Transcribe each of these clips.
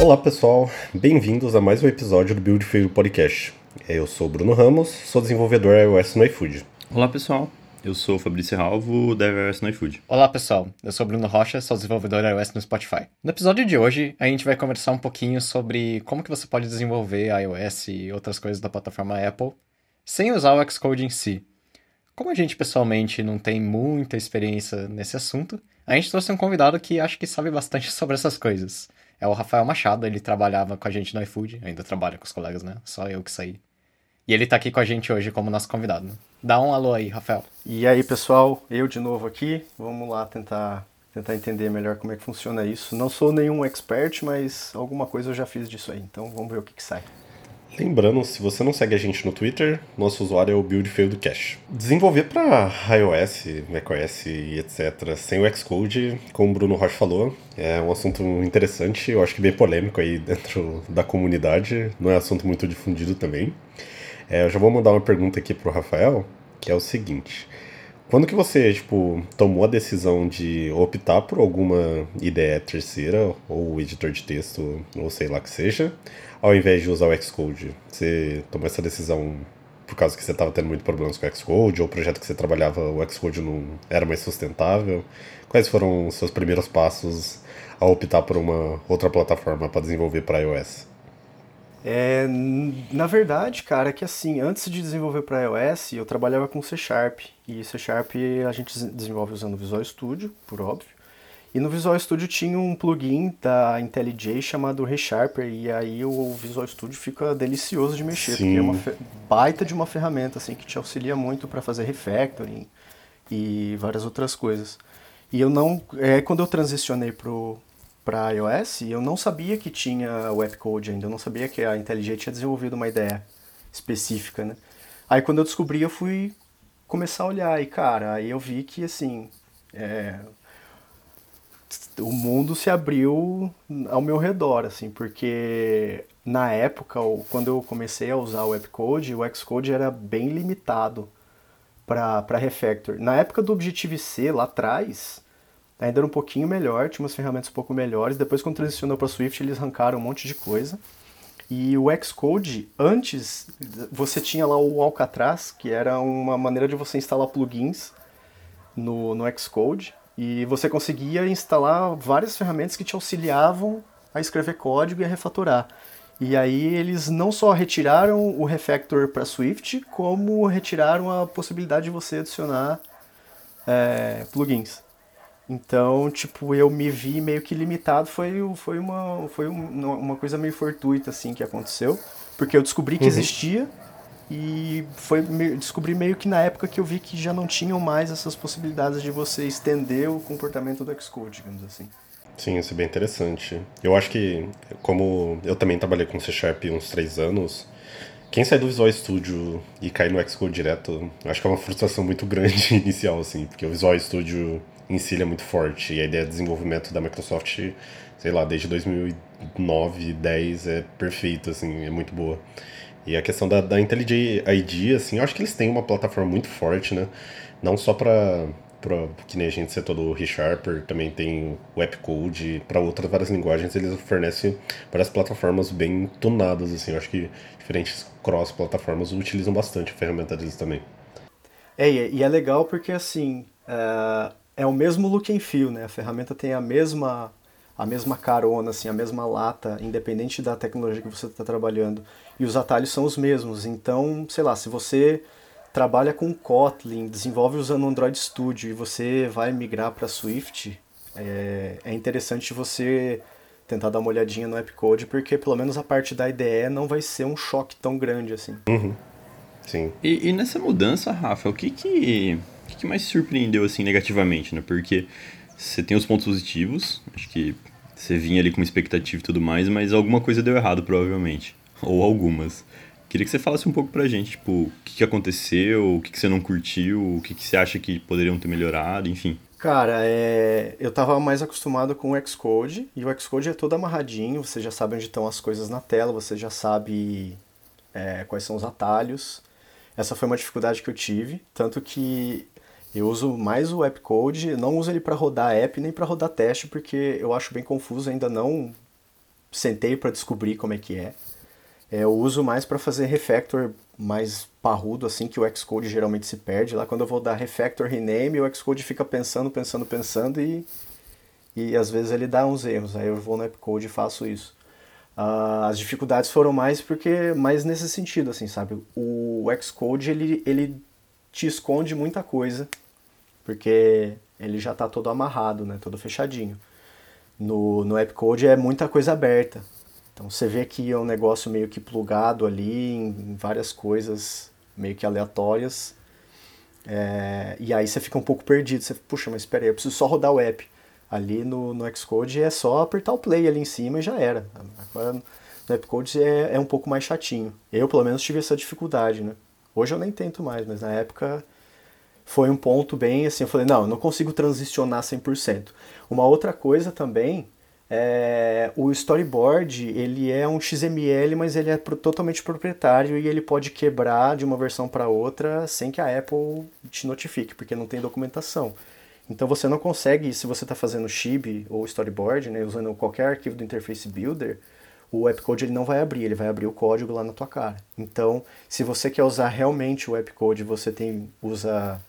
Olá pessoal, bem-vindos a mais um episódio do Build Feio Podcast. Eu sou o Bruno Ramos, sou desenvolvedor iOS no iFood. Olá pessoal, eu sou o Fabrício Ralvo, da iOS no iFood. Olá pessoal, eu sou o Bruno Rocha, sou desenvolvedor iOS no Spotify. No episódio de hoje, a gente vai conversar um pouquinho sobre como que você pode desenvolver iOS e outras coisas da plataforma Apple sem usar o Xcode em si. Como a gente pessoalmente não tem muita experiência nesse assunto, a gente trouxe um convidado que acho que sabe bastante sobre essas coisas. É o Rafael Machado, ele trabalhava com a gente no iFood, ainda trabalha com os colegas, né? Só eu que saí. E ele tá aqui com a gente hoje como nosso convidado. Dá um alô aí, Rafael. E aí, pessoal, eu de novo aqui. Vamos lá tentar tentar entender melhor como é que funciona isso. Não sou nenhum expert, mas alguma coisa eu já fiz disso aí. Então vamos ver o que, que sai. Lembrando, se você não segue a gente no Twitter, nosso usuário é o BuildFailDoCache. Desenvolver para iOS, macOS e etc. sem o Xcode, como o Bruno Rocha falou, é um assunto interessante, eu acho que bem polêmico aí dentro da comunidade, não é assunto muito difundido também. É, eu já vou mandar uma pergunta aqui pro Rafael, que é o seguinte. Quando que você, tipo, tomou a decisão de optar por alguma ideia terceira, ou editor de texto, ou sei lá que seja, ao invés de usar o Xcode? Você tomou essa decisão por causa que você estava tendo muito problemas com o Xcode, ou o projeto que você trabalhava, o Xcode não era mais sustentável? Quais foram os seus primeiros passos ao optar por uma outra plataforma para desenvolver para iOS? É, na verdade, cara, é que assim, antes de desenvolver para iOS, eu trabalhava com C Sharp. E C Sharp a gente desenvolve usando Visual Studio, por óbvio. E no Visual Studio tinha um plugin da IntelliJ chamado ReSharper, e aí o Visual Studio fica delicioso de mexer, Sim. porque é uma baita de uma ferramenta assim que te auxilia muito para fazer refactoring e várias outras coisas. E eu não, é quando eu transicionei pro para iOS, eu não sabia que tinha webcode ainda, eu não sabia que a IntelliJ tinha desenvolvido uma ideia específica, né? Aí quando eu descobri, eu fui começar a olhar e, cara, aí eu vi que, assim, é, o mundo se abriu ao meu redor, assim, porque na época, quando eu comecei a usar o webcode, o Xcode era bem limitado para refactor. Na época do Objective-C, lá atrás, ainda era um pouquinho melhor, tinha umas ferramentas um pouco melhores. Depois, quando transicionou para Swift, eles arrancaram um monte de coisa. E o Xcode, antes, você tinha lá o Alcatraz, que era uma maneira de você instalar plugins no, no Xcode. E você conseguia instalar várias ferramentas que te auxiliavam a escrever código e a refatorar. E aí eles não só retiraram o refactor para Swift, como retiraram a possibilidade de você adicionar é, plugins. Então, tipo, eu me vi meio que limitado, foi, foi, uma, foi uma coisa meio fortuita, assim, que aconteceu, porque eu descobri que uhum. existia e foi descobri meio que na época que eu vi que já não tinham mais essas possibilidades de você estender o comportamento do Xcode, digamos assim. Sim, isso é bem interessante. Eu acho que, como eu também trabalhei com C Sharp uns três anos, quem sai do Visual Studio e cai no Xcode direto, acho que é uma frustração muito grande inicial, assim, porque o Visual Studio em si é muito forte. E a ideia de desenvolvimento da Microsoft, sei lá, desde 2009, 10 é perfeita, assim, é muito boa. E a questão da, da IntelliJ ID, assim, eu acho que eles têm uma plataforma muito forte, né? Não só para que nem a gente citou do ReSharper, também tem o AppCode, para outras várias linguagens eles fornecem várias plataformas bem tunadas, assim, eu acho que diferentes cross-plataformas utilizam bastante a ferramenta deles também. É, e é legal porque, assim, uh, é o mesmo look and feel, né? A ferramenta tem a mesma a mesma carona, assim, a mesma lata, independente da tecnologia que você está trabalhando. E os atalhos são os mesmos. Então, sei lá, se você trabalha com Kotlin, desenvolve usando Android Studio e você vai migrar para Swift, é, é interessante você tentar dar uma olhadinha no AppCode, porque pelo menos a parte da IDE não vai ser um choque tão grande assim. Uhum. Sim. E, e, nessa mudança, Rafa, o que que que, que mais surpreendeu assim negativamente, né? Porque você tem os pontos positivos, acho que você vinha ali com expectativa e tudo mais, mas alguma coisa deu errado provavelmente, ou algumas. Queria que você falasse um pouco pra gente, tipo, o que, que aconteceu, o que, que você não curtiu, o que, que você acha que poderiam ter melhorado, enfim. Cara, é... eu tava mais acostumado com o Xcode, e o Xcode é todo amarradinho, você já sabe onde estão as coisas na tela, você já sabe é, quais são os atalhos. Essa foi uma dificuldade que eu tive, tanto que eu uso mais o app code, não uso ele para rodar app nem para rodar teste, porque eu acho bem confuso, ainda não sentei para descobrir como é que é. é eu uso mais para fazer refactor mais parrudo, assim, que o Xcode geralmente se perde. Lá quando eu vou dar refactor, rename, o Xcode fica pensando, pensando, pensando e, e às vezes ele dá uns erros. Aí eu vou no Xcode e faço isso. Uh, as dificuldades foram mais porque mais nesse sentido, assim, sabe? O Xcode, ele, ele te esconde muita coisa, porque ele já está todo amarrado, né? Todo fechadinho. No, no Appcode é muita coisa aberta. Então você vê que é um negócio meio que plugado ali em, várias coisas meio que aleatórias. É, e aí você fica um pouco perdido. Você, puxa, mas espera aí, eu preciso só rodar o app. Ali no, no Xcode é só apertar o play ali em cima e já era. Agora no Appcode é, é um pouco mais chatinho. Eu, pelo menos, tive essa dificuldade, né? Hoje eu nem tento mais, mas na época foi um ponto bem assim, eu falei, não, eu não consigo transicionar 100%. Uma outra coisa também é, o storyboard ele é um XML, mas ele é totalmente proprietário e ele pode quebrar de uma versão para outra sem que a Apple te notifique, porque não tem documentação. Então você não consegue, se você está fazendo Shib ou storyboard, né, usando qualquer arquivo do Interface Builder, o Appcode ele não vai abrir, ele vai abrir o código lá na tua cara. Então, se você quer usar realmente o Appcode, você tem usa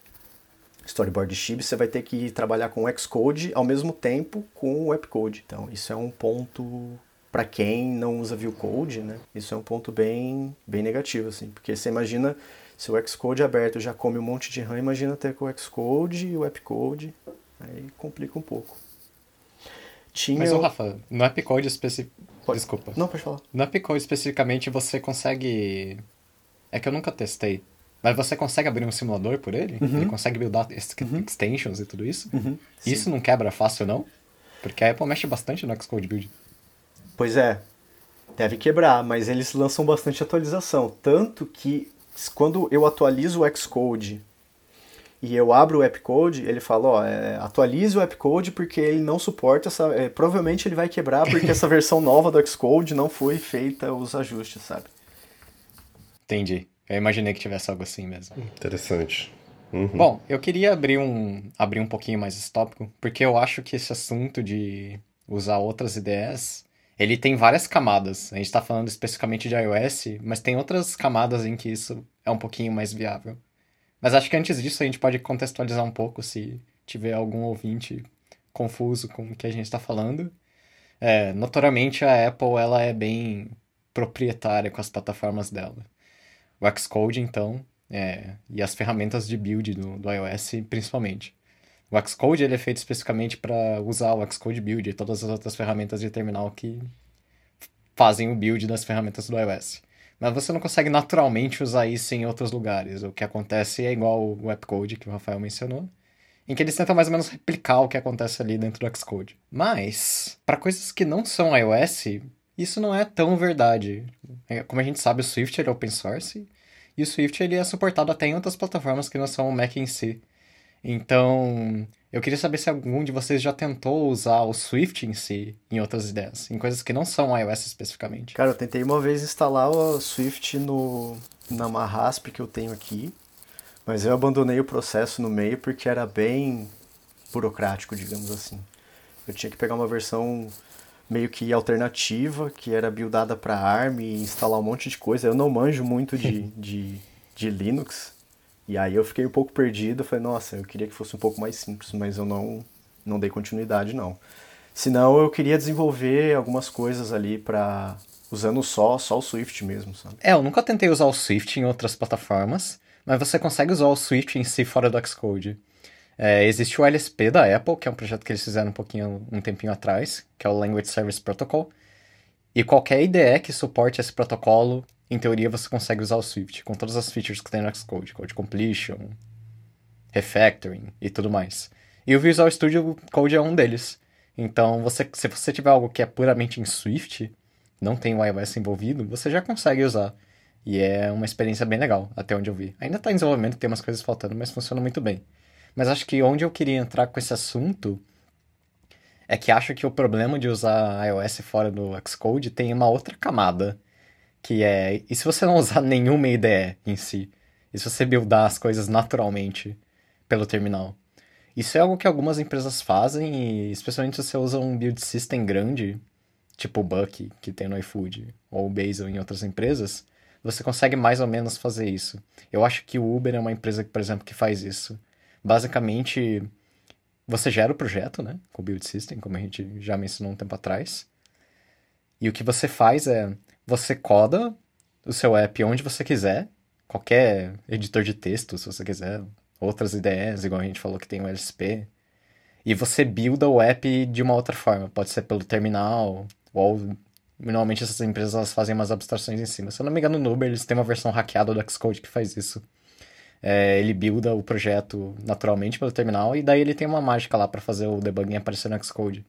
storyboard chip, você vai ter que trabalhar com o Xcode ao mesmo tempo com o Appcode. Então, isso é um ponto para quem não usa view code, né? Isso é um ponto bem bem negativo assim, porque você imagina se o Xcode aberto já come um monte de RAM, imagina ter com o Xcode e o Appcode, aí complica um pouco. Tinha Mas, o Rafa, no Appcode específico... Desculpa. Não, pode falar. No Appcode especificamente você consegue... É que eu nunca testei, mas você consegue abrir um simulador por ele? Uhum. Ele consegue buildar uhum. extensions e tudo isso? Uhum. Isso não quebra fácil, não? Porque a Apple mexe bastante no Xcode Build. Pois é. Deve quebrar, mas eles lançam bastante atualização. Tanto que quando eu atualizo o Xcode e eu abro o Appcode, ele fala, ó, é, atualize o Appcode porque ele não suporta essa... É, provavelmente ele vai quebrar porque essa versão nova do Xcode não foi feita os ajustes, sabe? Entendi. Eu imaginei que tivesse algo assim mesmo. Interessante. Uhum. Bom, eu queria abrir um, abrir um pouquinho mais esse tópico, porque eu acho que esse assunto de usar outras ideias, ele tem várias camadas. A gente está falando especificamente de iOS, mas tem outras camadas em que isso é um pouquinho mais viável. Mas acho que antes disso a gente pode contextualizar um pouco se tiver algum ouvinte confuso com o que a gente está falando. É, notoriamente a Apple ela é bem proprietária com as plataformas dela o Xcode, então, é, e as ferramentas de build do, do iOS, principalmente. O Xcode ele é feito especificamente para usar o Xcode Build e todas as outras ferramentas de terminal que fazem o build das ferramentas do iOS. Mas você não consegue naturalmente usar isso em outros lugares. O que acontece é igual o Appcode que o Rafael mencionou, em que eles tentam mais ou menos replicar o que acontece ali dentro do Xcode. Mas, para coisas que não são iOS, isso não é tão verdade. É, como a gente sabe, o Swift é open source e o Swift ele é suportado até em outras plataformas que não são o Mac em si. Então, eu queria saber se algum de vocês já tentou usar o Swift em si em outras ideias, em coisas que não são iOS especificamente. Cara, eu tentei uma vez instalar o Swift no na Marrasp que eu tenho aqui, mas eu abandonei o processo no meio porque era bem burocrático, digamos assim. Eu tinha que pegar uma versão meio que alternativa, que era buildada para ARM e instalar um monte de coisa. Eu não manjo muito de, de, de Linux, e aí eu fiquei um pouco perdido. Falei, nossa, eu queria que fosse um pouco mais simples, mas eu não, não dei continuidade, não. Senão eu queria desenvolver algumas coisas ali para usando só, só o Swift mesmo, sabe? É, eu nunca tentei usar o Swift em outras plataformas, mas você consegue usar o Swift em si fora do Xcode. É, existe o LSP da Apple, que é um projeto que eles fizeram um pouquinho, um tempinho atrás, que é o Language Service Protocol. E qualquer IDE que suporte esse protocolo, em teoria você consegue usar o Swift, com todas as features que tem no Xcode, Code Completion, Refactoring e tudo mais. E o Visual Studio Code é um deles. Então, você, se você tiver algo que é puramente em Swift, não tem o iOS envolvido, você já consegue usar. E é uma experiência bem legal, até onde eu vi. Ainda está em desenvolvimento, tem umas coisas faltando, mas funciona muito bem. Mas acho que onde eu queria entrar com esse assunto é que acho que o problema de usar iOS fora do Xcode tem uma outra camada, que é, e se você não usar nenhuma IDE em si? E se você buildar as coisas naturalmente pelo terminal? Isso é algo que algumas empresas fazem, e especialmente se você usa um build system grande, tipo o Buck, que tem no iFood, ou o Basil em outras empresas, você consegue mais ou menos fazer isso. Eu acho que o Uber é uma empresa, por exemplo, que faz isso. Basicamente, você gera o projeto, né, com o Build System, como a gente já mencionou um tempo atrás. E o que você faz é, você coda o seu app onde você quiser, qualquer editor de texto, se você quiser, outras ideias, igual a gente falou que tem o LSP, e você builda o app de uma outra forma, pode ser pelo terminal, ou normalmente essas empresas fazem umas abstrações em cima. Se eu não me engano, no Uber eles têm uma versão hackeada do Xcode que faz isso. É, ele builda o projeto naturalmente pelo terminal e daí ele tem uma mágica lá para fazer o debugging aparecer no Xcode.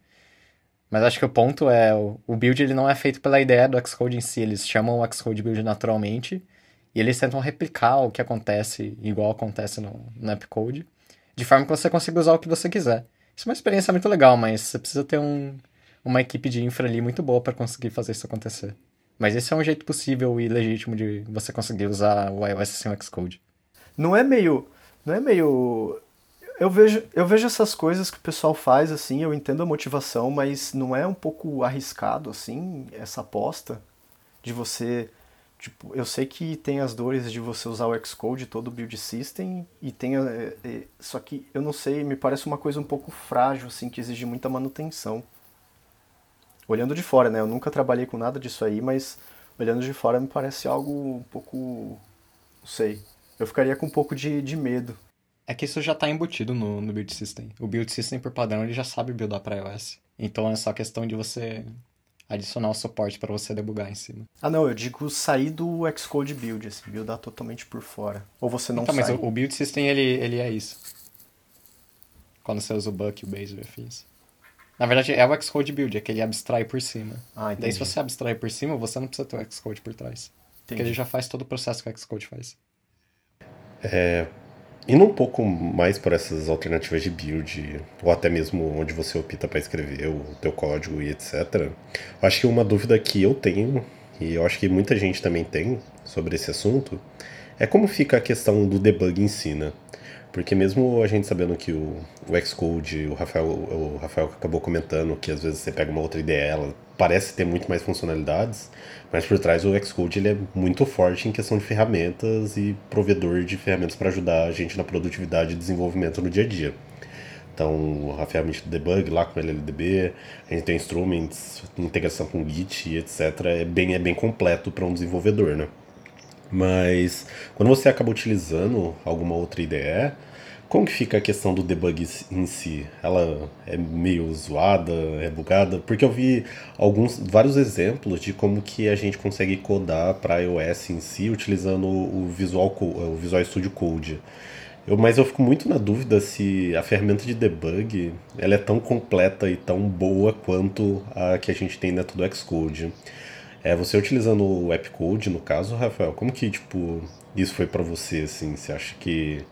Mas acho que o ponto é, o, build ele não é feito pela ideia do Xcode em si, eles chamam o Xcode build naturalmente e eles tentam replicar o que acontece igual acontece no, no Appcode, de forma que você consiga usar o que você quiser. Isso é uma experiência muito legal, mas você precisa ter um, uma equipe de infra ali muito boa para conseguir fazer isso acontecer. Mas esse é um jeito possível e legítimo de você conseguir usar o iOS sem o Xcode. Não é meio. Não é meio. Eu vejo, eu vejo essas coisas que o pessoal faz assim, eu entendo a motivação, mas não é um pouco arriscado assim essa aposta de você Tipo, eu sei que tem as dores de você usar o Xcode, todo o build system, e tem. É, é, só que eu não sei, me parece uma coisa um pouco frágil, assim, que exige muita manutenção. Olhando de fora, né? Eu nunca trabalhei com nada disso aí, mas olhando de fora me parece algo um pouco. Não sei. Eu ficaria com um pouco de, de medo. É que isso já está embutido no, no build system. O build system, por padrão, ele já sabe buildar para iOS. Então é só questão de você adicionar o suporte para você debugar em cima. Ah, não, eu digo sair do Xcode build, assim, buildar totalmente por fora. Ou você não então, sai. mas o, o build system, ele, ele é isso. Quando você usa o Buck, o Base, o afins. Na verdade, é o Xcode build, é que ele abstrai por cima. Ah, entendi. Daí, se você abstrai por cima, você não precisa ter o Xcode por trás. Entendi. Porque ele já faz todo o processo que o Xcode faz. É, Indo um pouco mais por essas alternativas de build, ou até mesmo onde você opta para escrever o teu código e etc. Acho que uma dúvida que eu tenho, e eu acho que muita gente também tem sobre esse assunto, é como fica a questão do debug em si, né? Porque mesmo a gente sabendo que o, o Xcode, o Rafael, o Rafael acabou comentando que às vezes você pega uma outra ideia, ela parece ter muito mais funcionalidades, mas por trás o Xcode ele é muito forte em questão de ferramentas e provedor de ferramentas para ajudar a gente na produtividade e desenvolvimento no dia a dia. Então, a ferramenta de debug lá com o LLDB, a gente tem instruments, integração com Git, etc. É bem, é bem completo para um desenvolvedor, né? Mas quando você acaba utilizando alguma outra IDE, como que fica a questão do debug em si? Ela é meio zoada, é bugada? Porque eu vi alguns, vários exemplos de como que a gente consegue codar para iOS em si utilizando o Visual, o Visual Studio Code. Eu, mas eu fico muito na dúvida se a ferramenta de debug ela é tão completa e tão boa quanto a que a gente tem dentro do Xcode. É, você utilizando o Appcode, no caso, Rafael, como que tipo isso foi para você assim? Você acha que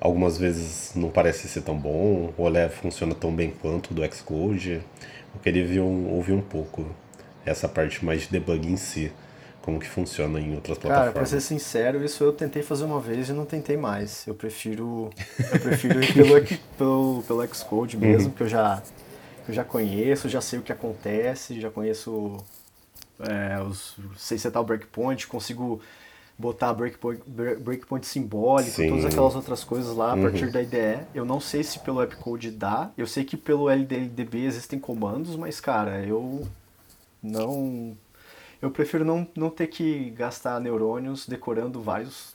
algumas vezes não parece ser tão bom, ou ele funciona tão bem quanto o do Xcode. Eu queria ver um, ouvir um pouco essa parte mais de debug em si, como que funciona em outras plataformas. Cara, pra ser sincero, isso eu tentei fazer uma vez e não tentei mais. Eu prefiro, eu prefiro ir pelo, pelo, pelo Xcode mesmo, uhum. que eu já, eu já conheço, já sei o que acontece, já conheço é, os, sei setar o breakpoint, consigo botar breakpoint, breakpoint simbólico, Sim. todas aquelas outras coisas lá a uhum. partir da IDE. Eu não sei se pelo Appcode dá. Eu sei que pelo LDLDB existem comandos, mas cara, eu não eu prefiro não, não ter que gastar neurônios decorando vários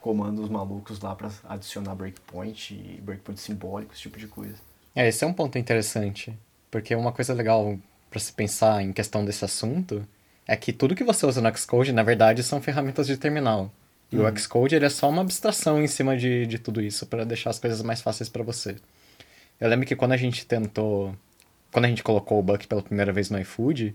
comandos malucos lá para adicionar breakpoint e breakpoint simbólico, esse tipo de coisa. É, esse é um ponto interessante, porque uma coisa legal para se pensar em questão desse assunto é que tudo que você usa no Xcode, na verdade, são ferramentas de terminal. E uhum. o Xcode ele é só uma abstração em cima de, de tudo isso, para deixar as coisas mais fáceis para você. Eu lembro que quando a gente tentou. Quando a gente colocou o Buck pela primeira vez no iFood,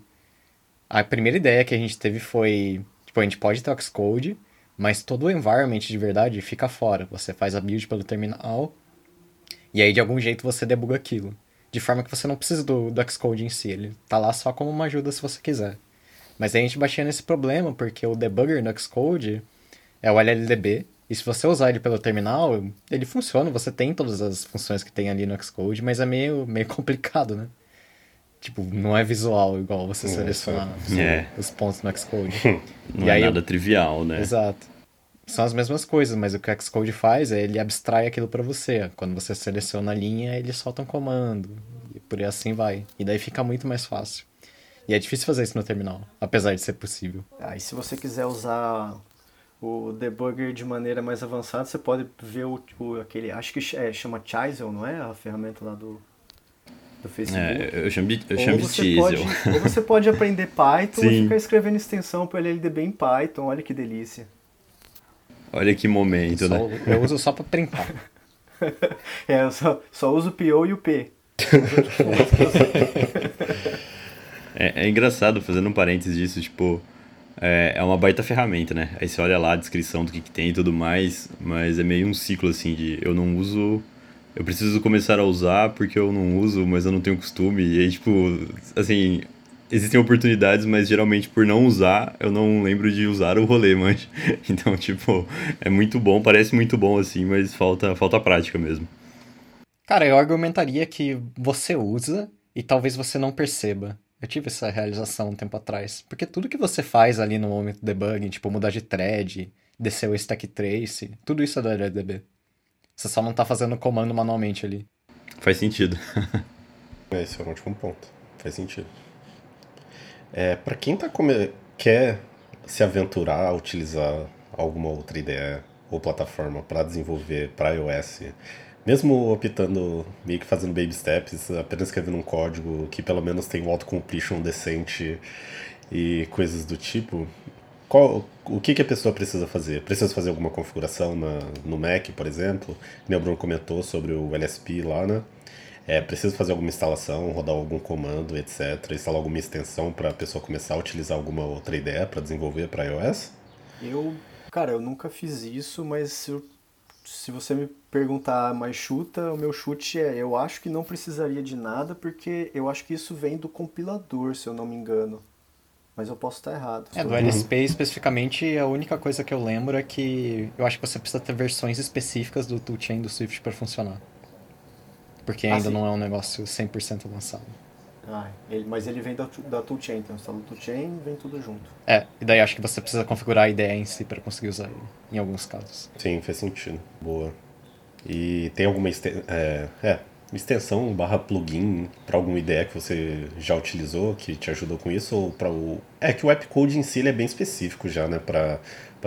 a primeira ideia que a gente teve foi: tipo, a gente pode ter o Xcode, mas todo o environment de verdade fica fora. Você faz a build pelo terminal, e aí de algum jeito você debuga aquilo. De forma que você não precisa do, do Xcode em si, ele tá lá só como uma ajuda se você quiser. Mas aí a gente baixia nesse problema, porque o debugger no Xcode é o LLDB, e se você usar ele pelo terminal, ele funciona, você tem todas as funções que tem ali no Xcode, mas é meio, meio complicado, né? Tipo, não é visual igual você selecionar é. os pontos no Xcode. não e é aí, nada trivial, né? Exato. São as mesmas coisas, mas o que o Xcode faz é ele abstrai aquilo para você. Quando você seleciona a linha, ele solta um comando. E por aí assim vai. E daí fica muito mais fácil. E é difícil fazer isso no terminal, apesar de ser possível. Ah, e se você quiser usar o debugger de maneira mais avançada, você pode ver o, o aquele, acho que é, chama Chisel, não é? A ferramenta lá do, do Facebook. É, eu chamo de, eu chamo de Chisel. Pode, ou você pode aprender Python Sim. e ficar escrevendo extensão para o LLDB em Python, olha que delícia. Olha que momento, só, né? Eu uso só para printar. é, eu só, só uso o PO e o P. É, é engraçado, fazendo um parênteses disso, tipo, é, é, uma baita ferramenta, né? Aí você olha lá a descrição do que, que tem e tudo mais, mas é meio um ciclo assim de eu não uso, eu preciso começar a usar porque eu não uso, mas eu não tenho costume. E aí, tipo, assim, existem oportunidades, mas geralmente por não usar, eu não lembro de usar o rolê, mas então, tipo, é muito bom, parece muito bom assim, mas falta falta prática mesmo. Cara, eu argumentaria que você usa e talvez você não perceba. Eu tive essa realização um tempo atrás. Porque tudo que você faz ali no momento do debugging, tipo mudar de thread, descer o stack trace, tudo isso é do LLDB. Você só não tá fazendo comando manualmente ali. Faz sentido. é, esse é um ótimo ponto. Faz sentido. É, para quem tá come... quer se aventurar a utilizar alguma outra ideia ou plataforma para desenvolver para iOS, mesmo optando, meio que fazendo baby steps, apenas escrevendo um código que pelo menos tem um autocompletion decente e coisas do tipo, qual, o que, que a pessoa precisa fazer? Precisa fazer alguma configuração na, no Mac, por exemplo? O Bruno comentou sobre o LSP lá, né? É, precisa fazer alguma instalação, rodar algum comando, etc. Instalar alguma extensão para a pessoa começar a utilizar alguma outra ideia para desenvolver para iOS? Eu, cara, eu nunca fiz isso, mas eu se você me perguntar mais chuta, o meu chute é: eu acho que não precisaria de nada, porque eu acho que isso vem do compilador, se eu não me engano. Mas eu posso estar errado. É, do LSP especificamente, a única coisa que eu lembro é que eu acho que você precisa ter versões específicas do toolchain do Swift para funcionar. Porque ah, ainda não é um negócio 100% avançado. Ah, ele, mas ele vem da, da toolchain, então instala o toolchain vem tudo junto. É, e daí acho que você precisa configurar a ideia em si para conseguir usar ele, em alguns casos. Sim, faz sentido. Boa. E tem alguma é, é, extensão barra plugin para alguma ideia que você já utilizou, que te ajudou com isso? Ou para o. É que o app code em si é bem específico já, né, para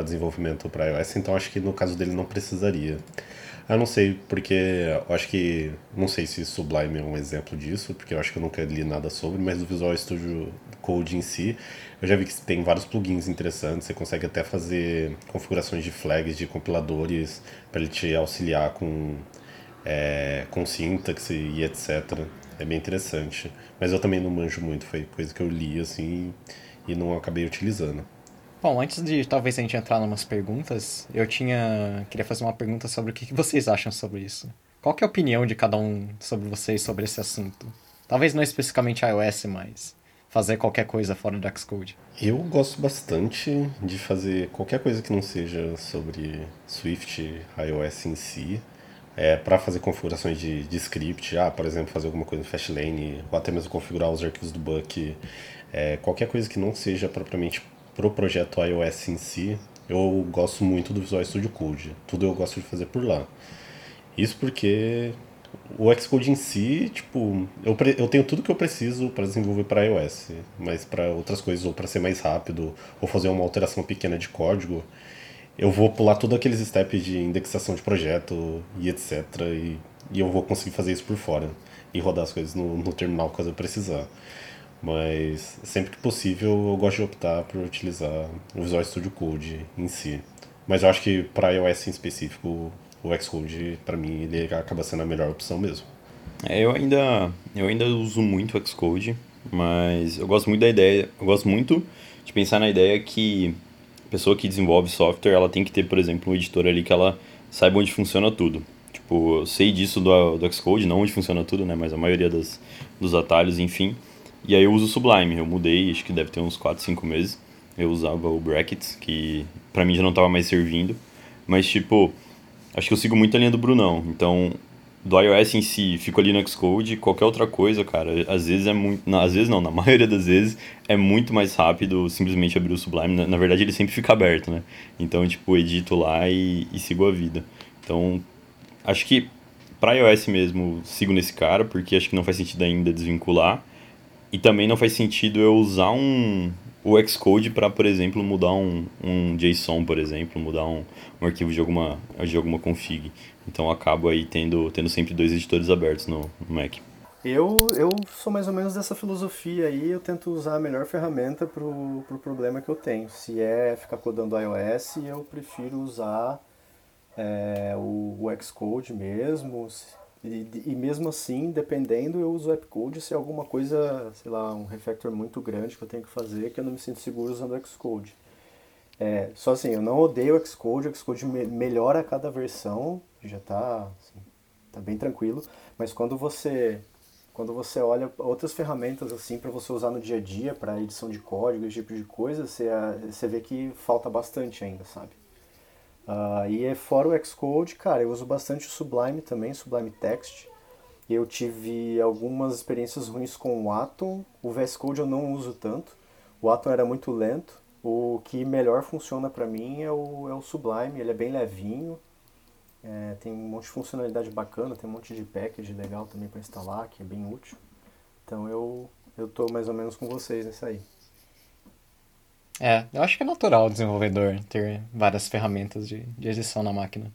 desenvolvimento para iOS, então acho que no caso dele não precisaria. Eu não sei, porque eu acho que. Não sei se Sublime é um exemplo disso, porque eu acho que eu nunca li nada sobre, mas o Visual Studio Code em si, eu já vi que tem vários plugins interessantes, você consegue até fazer configurações de flags de compiladores para ele te auxiliar com, é, com sintaxe e etc. É bem interessante. Mas eu também não manjo muito, foi coisa que eu li assim e não acabei utilizando. Bom, antes de talvez a gente entrar em umas perguntas, eu tinha queria fazer uma pergunta sobre o que vocês acham sobre isso. Qual é a opinião de cada um sobre vocês sobre esse assunto? Talvez não especificamente iOS, mas fazer qualquer coisa fora do Xcode. Eu gosto bastante de fazer qualquer coisa que não seja sobre Swift, iOS em si. É, para fazer configurações de, de script, ah, por exemplo, fazer alguma coisa no Fastlane, ou até mesmo configurar os arquivos do Buck. É, qualquer coisa que não seja propriamente para o projeto iOS em si, eu gosto muito do Visual Studio Code. Tudo eu gosto de fazer por lá. Isso porque o Xcode em si, tipo, eu, eu tenho tudo que eu preciso para desenvolver para iOS, mas para outras coisas, ou para ser mais rápido, ou fazer uma alteração pequena de código, eu vou pular todos aqueles steps de indexação de projeto e etc. E, e eu vou conseguir fazer isso por fora e rodar as coisas no, no terminal caso eu precisar. Mas sempre que possível eu gosto de optar por utilizar o Visual Studio Code em si. Mas eu acho que para iOS em específico, o Xcode, para mim, ele acaba sendo a melhor opção mesmo. É, eu ainda, eu ainda uso muito o Xcode, mas eu gosto muito da ideia, eu gosto muito de pensar na ideia que a pessoa que desenvolve software, ela tem que ter, por exemplo, um editor ali que ela saiba onde funciona tudo. Tipo, eu sei disso do, do Xcode, não onde funciona tudo, né, mas a maioria das, dos atalhos, enfim. E aí eu uso o Sublime, eu mudei, acho que deve ter uns 4, 5 meses. Eu usava o Brackets, que pra mim já não tava mais servindo. Mas, tipo, acho que eu sigo muito a linha do Brunão. Então, do iOS em si, fico ali no Xcode, qualquer outra coisa, cara, às vezes é muito. Não, às vezes não, na maioria das vezes é muito mais rápido simplesmente abrir o Sublime. Na, na verdade, ele sempre fica aberto, né? Então, tipo, edito lá e, e sigo a vida. Então, acho que para iOS mesmo, sigo nesse cara, porque acho que não faz sentido ainda desvincular. E também não faz sentido eu usar um, o Xcode para, por exemplo, mudar um, um JSON, por exemplo, mudar um, um arquivo de alguma, de alguma config. Então eu acabo aí tendo, tendo sempre dois editores abertos no, no Mac. Eu, eu sou mais ou menos dessa filosofia aí, eu tento usar a melhor ferramenta pro, pro problema que eu tenho. Se é ficar codando iOS, eu prefiro usar é, o, o Xcode mesmo. E, e, mesmo assim, dependendo, eu uso o Appcode se é alguma coisa, sei lá, um refactor muito grande que eu tenho que fazer que eu não me sinto seguro usando o Xcode. É, só assim, eu não odeio o Xcode, o Xcode me, melhora a cada versão, já está assim, tá bem tranquilo, mas quando você quando você olha outras ferramentas assim para você usar no dia a dia, para edição de código, esse tipo de coisa, você, você vê que falta bastante ainda, sabe? Uh, e é fora o Xcode, cara, eu uso bastante o Sublime também, Sublime Text. Eu tive algumas experiências ruins com o Atom. O VS Code eu não uso tanto. O Atom era muito lento. O que melhor funciona para mim é o, é o Sublime. Ele é bem levinho. É, tem um monte de funcionalidade bacana, tem um monte de package legal também para instalar, que é bem útil. Então eu, eu tô mais ou menos com vocês nessa aí. É, eu acho que é natural o desenvolvedor ter várias ferramentas de, de edição na máquina.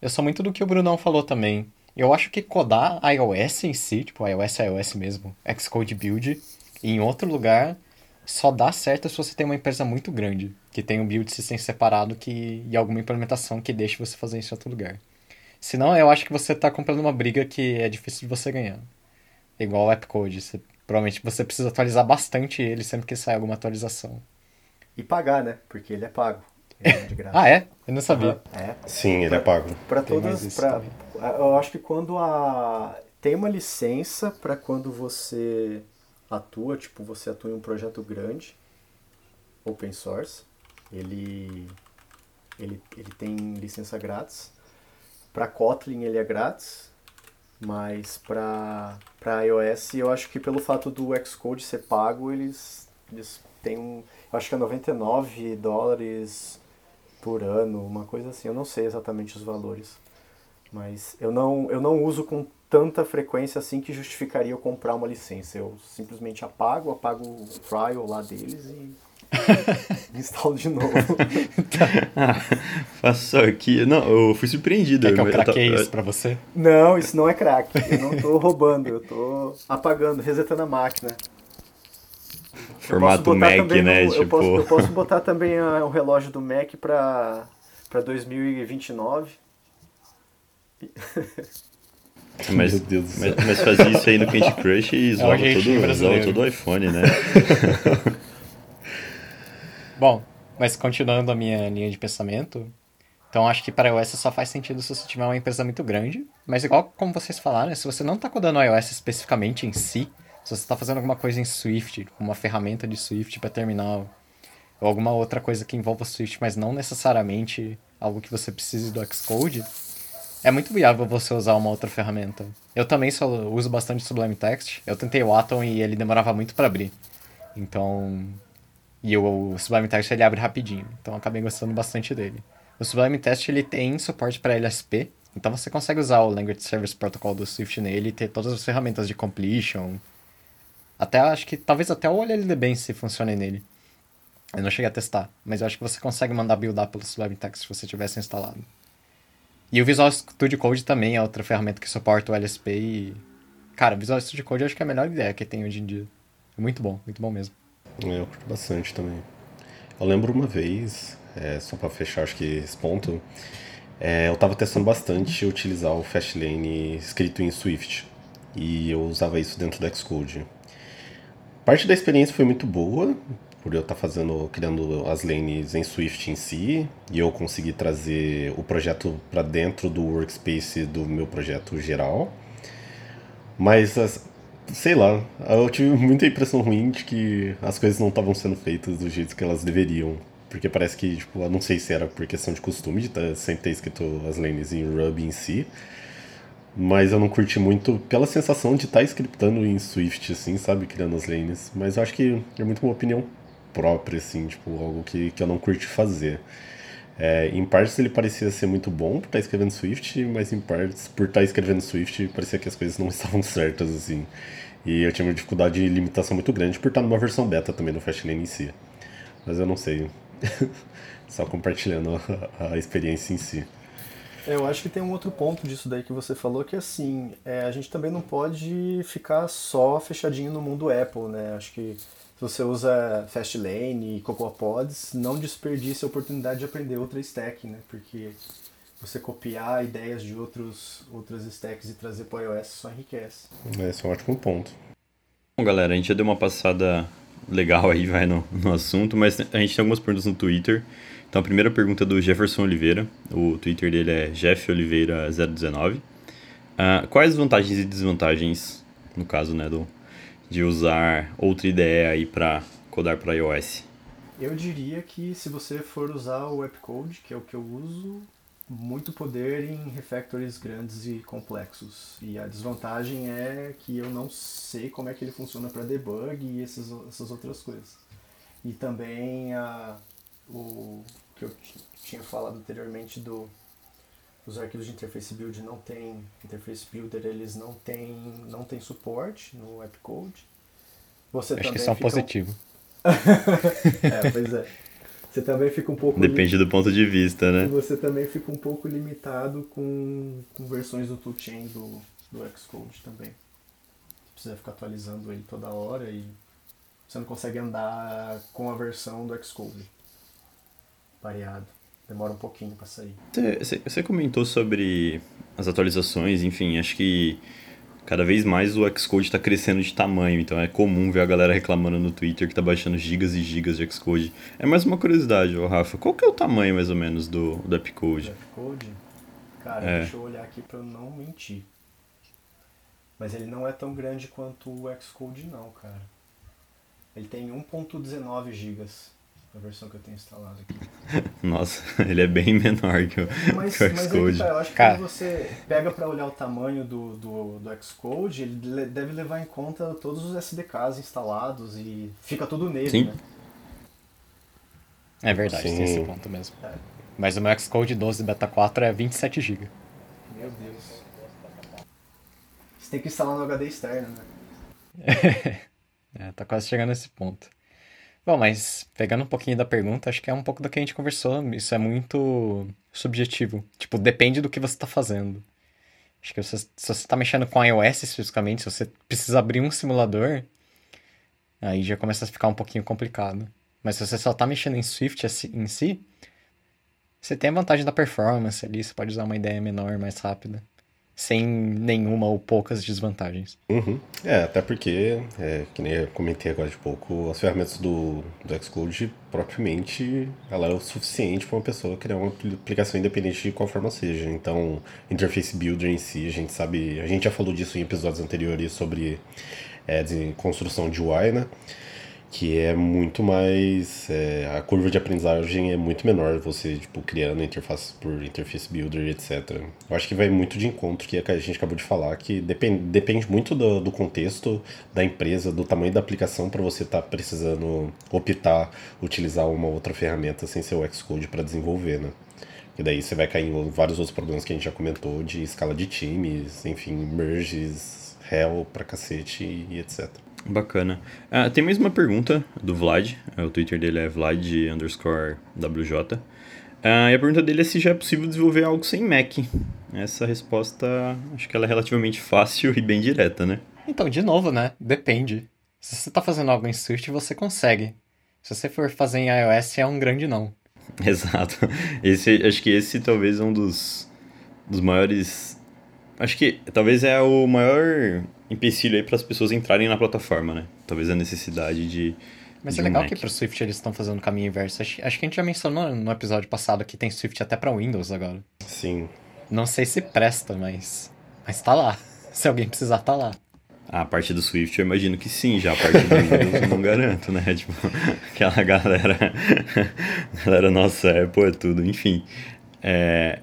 Eu sou muito do que o Brunão falou também. Eu acho que codar iOS em si, tipo iOS iOS mesmo, Xcode Build, em outro lugar, só dá certo se você tem uma empresa muito grande, que tem um build system separado que, e alguma implementação que deixe você fazer isso em outro lugar. Senão, eu acho que você está comprando uma briga que é difícil de você ganhar. Igual o AppCode. Você, provavelmente você precisa atualizar bastante ele sempre que sai alguma atualização. E pagar, né? Porque ele é pago. Ele é de graça. ah, é? Eu não sabia. Uhum. É. Sim, ele pra, é pago. Para todas. Pra, eu acho que quando a. Tem uma licença para quando você atua, tipo, você atua em um projeto grande, open source, ele, ele, ele tem licença grátis. Para Kotlin ele é grátis, mas para iOS eu acho que pelo fato do Xcode ser pago, eles, eles têm um acho que é 99 dólares por ano, uma coisa assim. Eu não sei exatamente os valores. Mas eu não, eu não uso com tanta frequência assim que justificaria eu comprar uma licença. Eu simplesmente apago, apago o trial lá deles e instalo de novo. ah, faço aqui. Não, eu fui surpreendido. É que eu craquei isso pra você? Não, isso não é crack. Eu não tô roubando, eu tô apagando, resetando a máquina. Formato Mac, né? No, tipo... eu, posso, eu posso botar também o relógio do Mac para 2029. Mas, mas, mas fazia isso aí no Candy Crush e zoava, é todo, zoava todo o iPhone, né? Bom, mas continuando a minha linha de pensamento, então acho que para iOS só faz sentido se você tiver uma empresa muito grande, mas igual como vocês falaram, se você não está codando iOS especificamente em si, se você está fazendo alguma coisa em Swift, uma ferramenta de Swift para terminal, ou alguma outra coisa que envolva Swift, mas não necessariamente algo que você precise do Xcode, é muito viável você usar uma outra ferramenta. Eu também só uso bastante Sublime Text. Eu tentei o Atom e ele demorava muito para abrir. Então, e o Sublime Text ele abre rapidinho. Então, acabei gostando bastante dele. O Sublime Text ele tem suporte para LSP, então você consegue usar o Language Service Protocol do Swift nele e ter todas as ferramentas de completion, até acho que talvez até o OLLDB se funcione nele. Eu não cheguei a testar, mas eu acho que você consegue mandar buildar pelo Text se você tivesse instalado. E o Visual Studio Code também é outra ferramenta que suporta o LSP e... Cara, o Visual Studio Code eu acho que é a melhor ideia que tem hoje em dia. É muito bom, muito bom mesmo. É, eu curto bastante também. Eu lembro uma vez, é, só para fechar acho que esse ponto, é, eu estava testando bastante utilizar o Fastlane escrito em Swift. E eu usava isso dentro do Xcode. Parte da experiência foi muito boa, por eu estar tá fazendo, criando as lanes em Swift em si, e eu consegui trazer o projeto para dentro do workspace do meu projeto geral. Mas, sei lá, eu tive muita impressão ruim de que as coisas não estavam sendo feitas do jeito que elas deveriam. Porque parece que, tipo, eu não sei se era por questão de costume de tá, sempre ter escrito as lanes em Ruby em si, Mas eu não curti muito pela sensação de estar tá scriptando em Swift, assim, sabe? Criando as lanes. Mas eu acho que é muito uma opinião própria, assim, tipo, algo que, que eu não curti fazer. É, em partes ele parecia ser muito bom por estar tá escrevendo Swift, mas em partes, por estar tá escrevendo Swift, parecia que as coisas não estavam certas, assim. E eu tinha uma dificuldade de limitação muito grande por estar numa versão beta também do Fastlane em si. Mas eu não sei. Só compartilhando a, a experiência em si. É, eu acho que tem um outro ponto disso daí que você falou, que assim, é, a gente também não pode ficar só fechadinho no mundo Apple, né? Acho que se você usa Fastlane e CocoaPods, não desperdice a oportunidade de aprender outra stack, né? Porque você copiar ideias de outros, outras stacks e trazer para o iOS só enriquece. Esse é um ótimo ponto. Bom, galera, a gente já deu uma passada legal aí, vai, no, no assunto, mas a gente tem algumas perguntas no Twitter. Então a primeira pergunta é do Jefferson Oliveira, o Twitter dele é jeffoliveira019. Uh, ah, quais vantagens e desvantagens, no caso, né, do, de usar outra ideia aí para codar para iOS? Eu diria que se você for usar o Webcode, que é o que eu uso, muito poder em refactors grandes e complexos. E a desvantagem é que eu não sei como é que ele funciona para debug e essas, essas outras coisas. E também a, o que eu tinha falado anteriormente do os arquivos de interface build não tem interface builder eles não têm não tem suporte no webcode você acho que isso é um positivo. É pois é. Você também fica um pouco depende do ponto de vista né? Você também fica um pouco limitado com, com versões do toolchain do do Xcode também. Você precisa ficar atualizando ele toda hora e você não consegue andar com a versão do Xcode variado. Demora um pouquinho para sair. Você comentou sobre as atualizações, enfim, acho que cada vez mais o Xcode está crescendo de tamanho, então é comum ver a galera reclamando no Twitter que está baixando gigas e gigas de Xcode. É mais uma curiosidade, ô Rafa, qual que é o tamanho mais ou menos do, do Xcode? Do? Cara, é. deixa eu olhar aqui para eu não mentir. Mas ele não é tão grande quanto o Xcode não, cara. Ele tem 1.19 gigas a versão que eu tenho instalado aqui. Nossa, ele é bem menor que o, mas, que o Xcode. Mas tá, eu acho que Cara. quando você pega para olhar o tamanho do, do, do Xcode, ele deve levar em conta todos os SDKs instalados e fica tudo nele, Sim. né? É verdade, Sim. tem esse ponto mesmo. É. Mas o meu Xcode 12 Beta 4 é 27 GB. Meu Deus. Você tem que instalar no HD externo, né? é, tá quase chegando nesse ponto. Bom, mas pegando um pouquinho da pergunta, acho que é um pouco do que a gente conversou. Isso é muito subjetivo. Tipo, depende do que você está fazendo. Acho que você, se você está mexendo com iOS especificamente, se você precisa abrir um simulador, aí já começa a ficar um pouquinho complicado. Mas se você só está mexendo em Swift em si, você tem a vantagem da performance ali, você pode usar uma ideia menor, mais rápida sem nenhuma ou poucas desvantagens. Uhum. É, até porque, é, que nem eu comentei agora de pouco, as ferramentas do, do Xcode, propriamente, ela é o suficiente para uma pessoa criar uma aplicação independente de qual forma seja. Então, Interface Builder em si, a gente sabe, a gente já falou disso em episódios anteriores sobre é, de construção de UI, né? Que é muito mais é, a curva de aprendizagem é muito menor você tipo criando interface por interface builder etc eu acho que vai muito de encontro que a gente acabou de falar que depende, depende muito do, do contexto da empresa do tamanho da aplicação para você estar tá precisando optar utilizar uma outra ferramenta sem ser o Xcode para desenvolver né? E daí você vai cair em vários outros problemas que a gente já comentou de escala de times enfim merges hell pra cacete e etc Bacana. Ah, tem mais uma pergunta do Vlad. O Twitter dele é Vlad underscore WJ. Ah, e a pergunta dele é se já é possível desenvolver algo sem Mac. Essa resposta acho que ela é relativamente fácil e bem direta, né? Então, de novo, né? Depende. Se você está fazendo algo em Swift, você consegue. Se você for fazer em iOS, é um grande não. Exato. Esse, acho que esse talvez é um dos, dos maiores. Acho que talvez é o maior empecilho aí para as pessoas entrarem na plataforma, né? Talvez a necessidade de. Mas de é legal um que para o Swift eles estão fazendo o caminho inverso. Acho, acho, que a gente já mencionou no episódio passado que tem Swift até para Windows agora. Sim. Não sei se presta, mas. Mas tá lá. Se alguém precisar, tá lá. A parte do Swift eu imagino que sim, já a parte do Windows eu não garanto, né? Tipo, aquela galera. galera, nossa, Apple é tudo, enfim. É...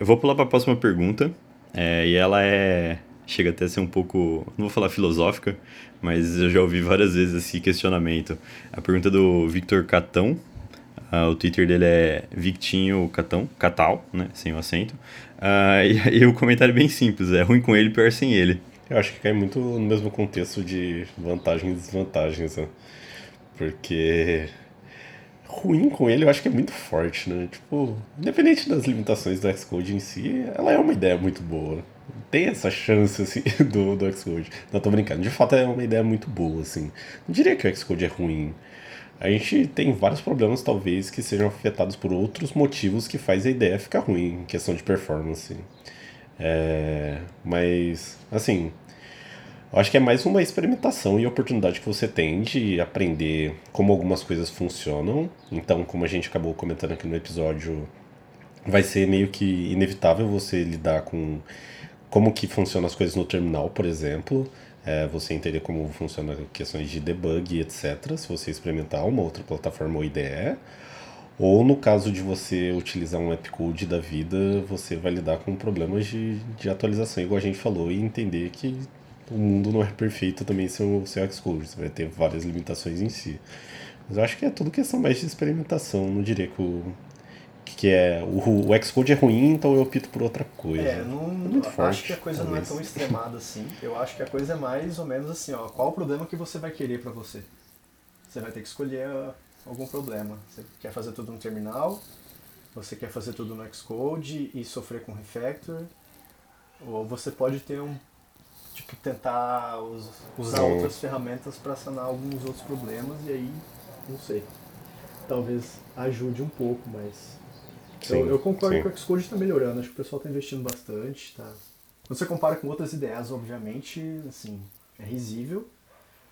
Eu vou pular para a próxima pergunta é, e ela é chega até a ser um pouco, não vou falar filosófica, mas eu já ouvi várias vezes esse questionamento. A pergunta do Victor Catão, uh, o Twitter dele é Victinho Catão, Catal, né, sem o acento. Uh, e, e o comentário é bem simples, é ruim com ele, pior sem ele. Eu acho que cai muito no mesmo contexto de vantagens e desvantagens, né? Porque ruim com ele eu acho que é muito forte, né? Tipo, independente das limitações do Xcode em si, ela é uma ideia muito boa. Tem essa chance, assim, do, do Xcode. Não, tô brincando. De fato, é uma ideia muito boa, assim. Não diria que o Xcode é ruim. A gente tem vários problemas, talvez, que sejam afetados por outros motivos que faz a ideia ficar ruim, em questão de performance. É, mas, assim, eu acho que é mais uma experimentação e oportunidade que você tem de aprender como algumas coisas funcionam. Então, como a gente acabou comentando aqui no episódio, vai ser meio que inevitável você lidar com como que funcionam as coisas no terminal, por exemplo. É, você entender como funcionam questões de debug, etc. Se você experimentar uma outra plataforma ou IDE. Ou no caso de você utilizar um app code da vida, você vai lidar com problemas de, de atualização, igual a gente falou, e entender que o mundo não é perfeito também sem o seu Xcode, você vai ter várias limitações em si. Mas eu acho que é tudo questão mais de experimentação, não diria que o que é o, o Xcode é ruim, então eu opto por outra coisa. É, não, é muito forte, acho que a coisa talvez. não é tão extremada assim. Eu acho que a coisa é mais ou menos assim, ó, qual o problema que você vai querer para você? Você vai ter que escolher algum problema. Você quer fazer tudo no terminal? Você quer fazer tudo no Xcode e sofrer com refactor? Ou você pode ter um tipo tentar usar Sim. outras ferramentas para sanar alguns outros problemas e aí não sei. Talvez ajude um pouco, mas Sim, eu, eu, concordo sim. que o Xcode está melhorando, acho que o pessoal está investindo bastante, tá? Quando você compara com outras ideias, obviamente, assim, é risível,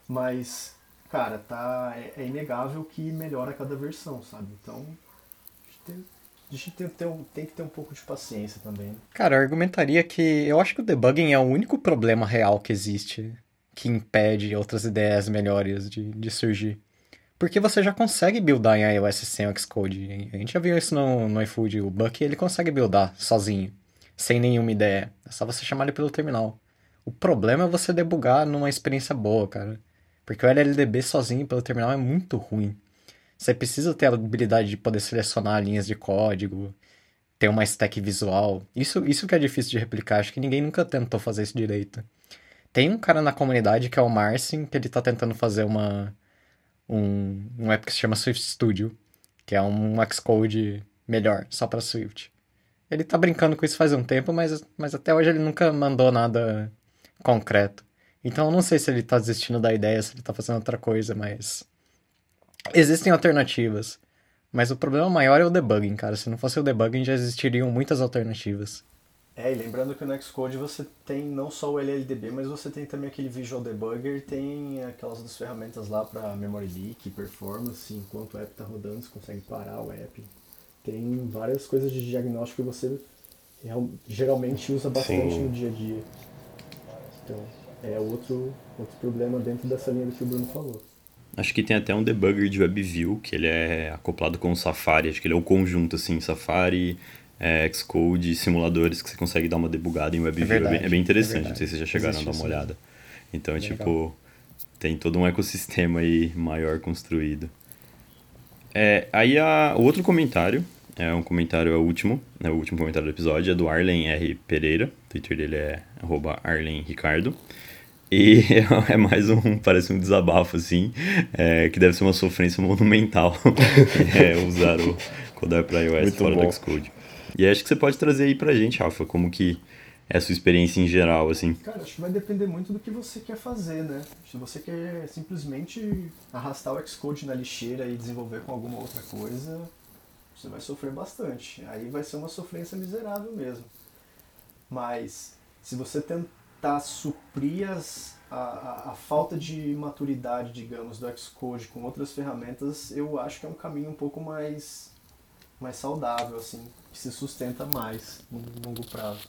mas cara, tá, é, é, inegável que melhora a cada versão, sabe? Então, a gente tem, tem, tem, que ter um pouco de paciência também. Cara, eu argumentaria que eu acho que o debugging é o único problema real que existe que impede outras ideias melhores de, de surgir. Porque você já consegue buildar em iOS sem o Xcode. A gente já viu isso no, no iFood. O Buck ele consegue buildar sozinho, sem nenhuma ideia. É só você chamar ele pelo terminal. O problema é você debugar numa experiência boa, cara. Porque o LLDB sozinho pelo terminal é muito ruim. Você precisa ter a habilidade de poder selecionar linhas de código, ter uma stack visual. Isso, isso que é difícil de replicar, acho que ninguém nunca tentou fazer isso direito. Tem um cara na comunidade que é o Marcin, que ele tá tentando fazer uma um, um app que se chama Swift Studio, que é um Xcode melhor, só para Swift. Ele tá brincando com isso faz um tempo, mas, mas até hoje ele nunca mandou nada concreto. Então eu não sei se ele tá desistindo da ideia, se ele tá fazendo outra coisa, mas. Existem alternativas. Mas o problema maior é o debugging, cara. Se não fosse o debugging, já existiriam muitas alternativas. É, e lembrando que no Xcode você tem não só o LLDB, mas você tem também aquele Visual Debugger, tem aquelas outras ferramentas lá para memory leak, performance, enquanto o app está rodando, você consegue parar o app. Tem várias coisas de diagnóstico que você geralmente usa bastante Sim. no dia a dia. Então, é outro, outro problema dentro dessa linha do que o Bruno falou. Acho que tem até um debugger de WebView, que ele é acoplado com o Safari. Acho que ele é o conjunto, assim, Safari, é, Xcode, simuladores que você consegue dar uma debugada em WebView. É, verdade, é, bem, é bem interessante, é não sei se vocês já chegaram Existe a dar uma olhada. Então, é tipo, tem todo um ecossistema aí maior construído. É, aí a, o outro comentário, é um comentário, é o último, é o último comentário do episódio, é do Arlen R. Pereira, o Twitter dele é arlen ricardo. E é mais um, parece um desabafo, assim, é, que deve ser uma sofrência monumental é, usar o Codar para iOS Muito fora bom. do Xcode. E acho que você pode trazer aí pra gente, Rafa, como que é a sua experiência em geral, assim. Cara, acho que vai depender muito do que você quer fazer, né? Se você quer simplesmente arrastar o Xcode na lixeira e desenvolver com alguma outra coisa, você vai sofrer bastante. Aí vai ser uma sofrência miserável mesmo. Mas se você tentar suprir as, a, a, a, falta de maturidade, digamos, do Xcode com outras ferramentas, eu acho que é um caminho um pouco mais, mais saudável, assim, que se sustenta mais no longo prazo.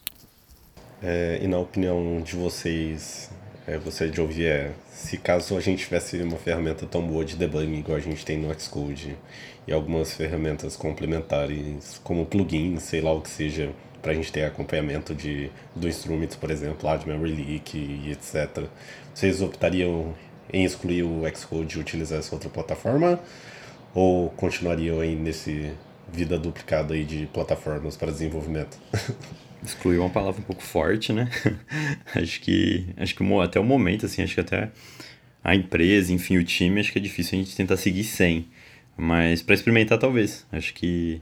É, e na opinião de vocês, é, você de ouvir é, se caso a gente tivesse uma ferramenta tão boa de debugging igual a gente tem no Xcode e algumas ferramentas complementares como plugins, sei lá o que seja, para a gente ter acompanhamento de, do instrumento, por exemplo, lá de memory leak e etc. Vocês optariam em excluir o Xcode e utilizar essa outra plataforma? Ou continuariam aí nesse vida duplicada aí de plataformas para desenvolvimento? Excluir uma palavra um pouco forte, né? acho que acho que até o momento, assim, acho que até a empresa, enfim, o time, acho que é difícil a gente tentar seguir sem. Mas para experimentar, talvez. Acho que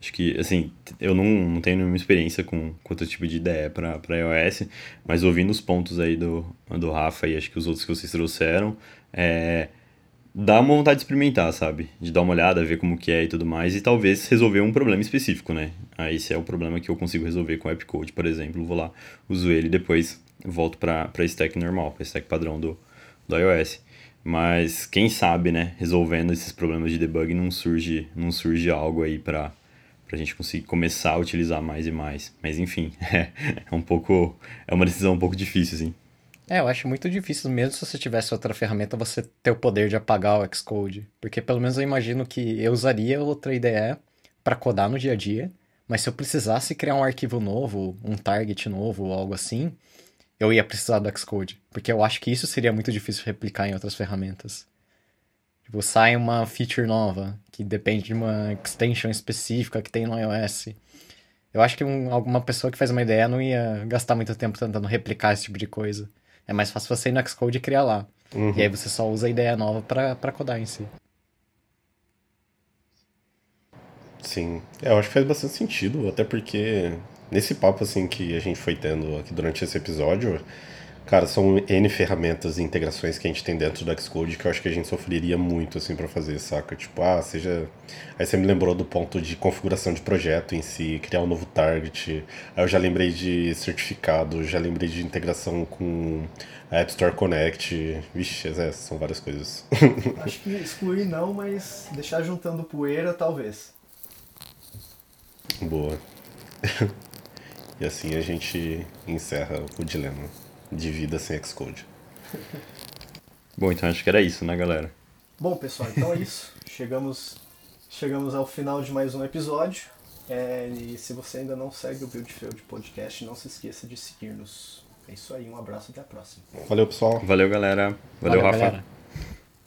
Acho que, assim, eu não, não tenho nenhuma experiência com, com outro tipo de ideia para iOS, mas ouvindo os pontos aí do, do Rafa e acho que os outros que vocês trouxeram, é, dá uma vontade de experimentar, sabe? De dar uma olhada, ver como que é e tudo mais, e talvez resolver um problema específico, né? Aí se é o problema que eu consigo resolver com o AppCode, por exemplo, vou lá, uso ele e depois volto para a stack normal, para stack padrão do, do iOS. Mas quem sabe, né, resolvendo esses problemas de debug não surge, não surge algo aí para a gente conseguir começar a utilizar mais e mais. Mas enfim, é, é um pouco. É uma decisão um pouco difícil, assim. É, eu acho muito difícil, mesmo se você tivesse outra ferramenta, você ter o poder de apagar o Xcode. Porque pelo menos eu imagino que eu usaria outra IDE para codar no dia a dia, mas se eu precisasse criar um arquivo novo, um target novo ou algo assim, eu ia precisar do Xcode. Porque eu acho que isso seria muito difícil replicar em outras ferramentas. Tipo, sai uma feature nova, que depende de uma extension específica que tem no iOS. Eu acho que um, alguma pessoa que faz uma ideia não ia gastar muito tempo tentando replicar esse tipo de coisa. É mais fácil você ir no Xcode e criar lá. Uhum. E aí você só usa a ideia nova para codar em si. Sim, é, eu acho que faz bastante sentido, até porque nesse papo assim que a gente foi tendo aqui durante esse episódio, Cara, são N ferramentas e integrações que a gente tem dentro do Xcode que eu acho que a gente sofreria muito, assim, para fazer, saca? Tipo, ah, seja... Aí você me lembrou do ponto de configuração de projeto em si, criar um novo target. Aí eu já lembrei de certificado, já lembrei de integração com a App Store Connect. Vixe, é, são várias coisas. Acho que excluir não, mas deixar juntando poeira, talvez. Boa. e assim a gente encerra o dilema de vida sem Xcode. Bom, então acho que era isso, né, galera? Bom, pessoal, então é isso. Chegamos, chegamos ao final de mais um episódio. É, e se você ainda não segue o Build Field Podcast, não se esqueça de seguir-nos. É isso aí, um abraço até a próxima. Valeu, pessoal. Valeu, galera. Valeu, Valeu Rafa. Galera.